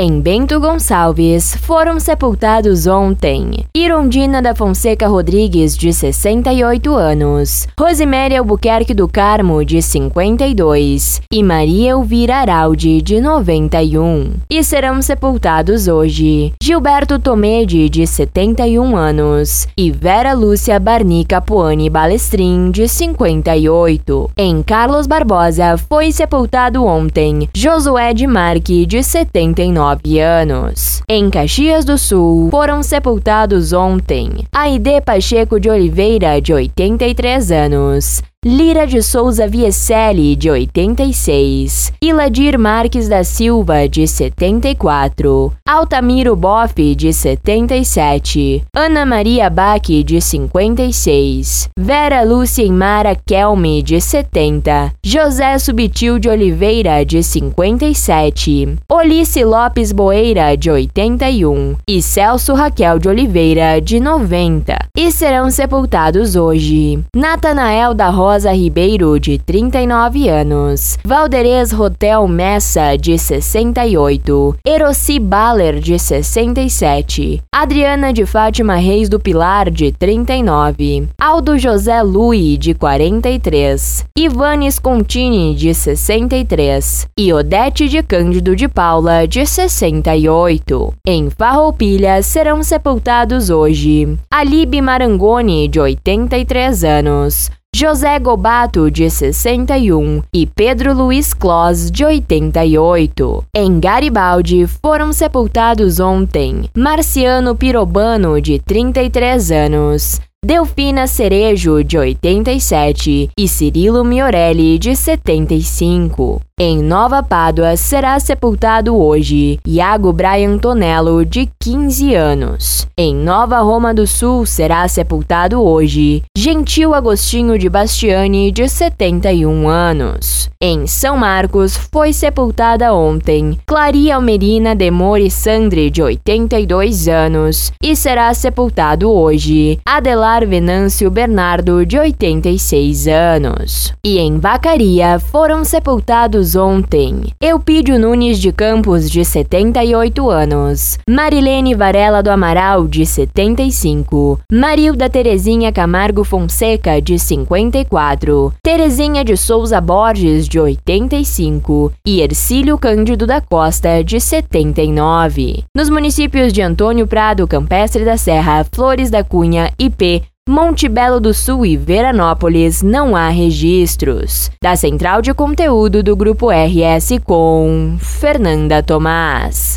Em Bento Gonçalves, foram sepultados ontem. Irondina da Fonseca Rodrigues, de 68 anos, Rosiméria Albuquerque do Carmo, de 52, e Maria Elvira Araldi, de 91. E serão sepultados hoje. Gilberto Tomedi, de 71 anos, e Vera Lúcia Barnica Puani Balestrin, de 58. Em Carlos Barbosa, foi sepultado ontem Josué de Marque, de 79 19 anos. Em Caxias do Sul, foram sepultados ontem Aide Pacheco de Oliveira, de 83 anos, Lira de Souza Vieselli, de 86, Iladir Marques da Silva, de 74, Altamiro Boff, de 77, Ana Maria Baque, de 56, Vera Lúcia Mara Kelme, de 70, José Subtil de Oliveira, de 57, Olice Lopes Boeira, de 81 e Celso Raquel de Oliveira, de 90. E serão sepultados hoje. Natanael da Rosa Ribeiro, de 39 anos, Valderez Hotel Messa, de 68, Eroci Baller, de 67, Adriana de Fátima Reis do Pilar, de 39, Aldo José Lui, de 43, Ivanes Contini, de 63 e Odete de Cândido de Paula, de 68. Em Farroupilha serão sepultados hoje. Alibe Marangoni, de 83 anos, José Gobato, de 61, e Pedro Luiz Clos, de 88. Em Garibaldi, foram sepultados ontem Marciano Pirobano, de 33 anos, Delfina Cerejo, de 87, e Cirilo Miorelli, de 75. Em Nova Pádua será sepultado hoje Iago Brian Tonello, de 15 anos. Em Nova Roma do Sul será sepultado hoje Gentil Agostinho de Bastiani, de 71 anos. Em São Marcos foi sepultada ontem Claria Almerina Demore Sandre, de 82 anos, e será sepultado hoje Adelar Venâncio Bernardo, de 86 anos. E em Vacaria foram sepultados ontem. Eupídio Nunes de Campos, de 78 anos. Marilene Varela do Amaral, de 75. Marilda Terezinha Camargo Fonseca, de 54. Terezinha de Souza Borges, de 85. E Ercílio Cândido da Costa, de 79. Nos municípios de Antônio Prado, Campestre da Serra, Flores da Cunha, IP, Monte Belo do Sul e Veranópolis não há registros. Da central de conteúdo do Grupo RS com Fernanda Tomás.